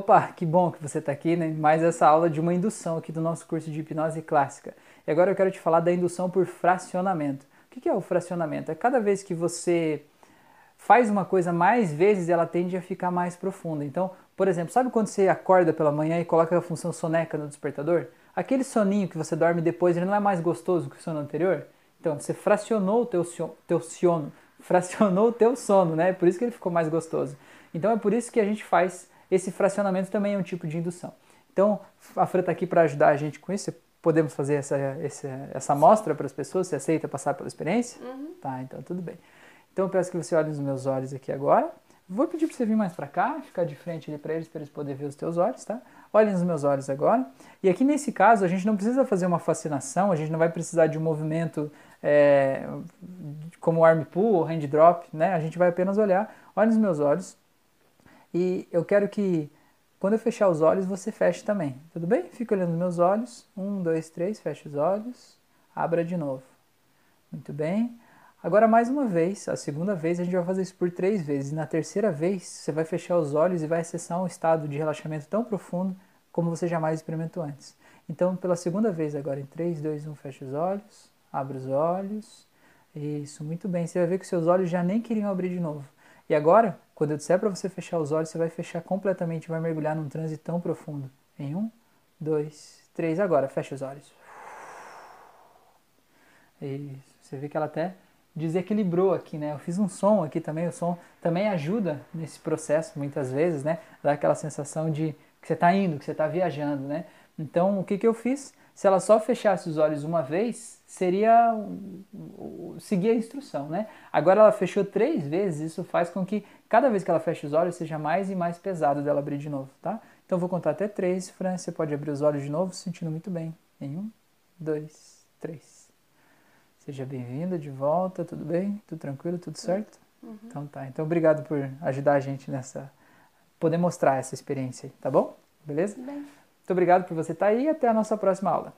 Opa, que bom que você está aqui, né? Mais essa aula de uma indução aqui do nosso curso de hipnose clássica. E agora eu quero te falar da indução por fracionamento. O que é o fracionamento? É cada vez que você faz uma coisa mais vezes, ela tende a ficar mais profunda. Então, por exemplo, sabe quando você acorda pela manhã e coloca a função soneca no despertador? Aquele soninho que você dorme depois, ele não é mais gostoso que o sono anterior? Então, você fracionou o teu, teu sono, fracionou o teu sono, né? Por isso que ele ficou mais gostoso. Então, é por isso que a gente faz esse fracionamento também é um tipo de indução. Então, a Fran está aqui para ajudar a gente com isso. Podemos fazer essa, essa, essa amostra para as pessoas? Você aceita passar pela experiência? Uhum. Tá, então tudo bem. Então eu peço que você olhe nos meus olhos aqui agora. Vou pedir para você vir mais para cá, ficar de frente ali para eles, para eles poderem ver os teus olhos, tá? Olhe nos meus olhos agora. E aqui nesse caso, a gente não precisa fazer uma fascinação, a gente não vai precisar de um movimento é, como arm pull ou hand drop, né? A gente vai apenas olhar. Olhe nos meus olhos. E eu quero que, quando eu fechar os olhos, você feche também. Tudo bem? Fica olhando meus olhos. Um, dois, três, feche os olhos. Abra de novo. Muito bem. Agora, mais uma vez, a segunda vez, a gente vai fazer isso por três vezes. Na terceira vez, você vai fechar os olhos e vai acessar um estado de relaxamento tão profundo como você jamais experimentou antes. Então, pela segunda vez agora, em 3, 2, 1, fecha os olhos, abre os olhos. Isso, muito bem. Você vai ver que seus olhos já nem queriam abrir de novo. E agora, quando eu disser para você fechar os olhos, você vai fechar completamente, vai mergulhar num transe tão profundo. Em um, dois, três. Agora, fecha os olhos. Isso. Você vê que ela até desequilibrou aqui, né? Eu fiz um som aqui também, o som também ajuda nesse processo, muitas vezes, né? Dá aquela sensação de que você está indo, que você está viajando, né? Então, o que, que eu fiz? Se ela só fechasse os olhos uma vez, seria seguir a instrução, né? Agora ela fechou três vezes, isso faz com que cada vez que ela feche os olhos seja mais e mais pesado dela abrir de novo, tá? Então vou contar até três, Fran, você pode abrir os olhos de novo, se sentindo muito bem. Em um, dois, três. Seja bem-vinda de volta, tudo bem? Tudo tranquilo, tudo certo? Uhum. Então tá. Então obrigado por ajudar a gente nessa poder mostrar essa experiência aí, tá bom? Beleza? Bem. Muito obrigado por você estar aí e até a nossa próxima aula.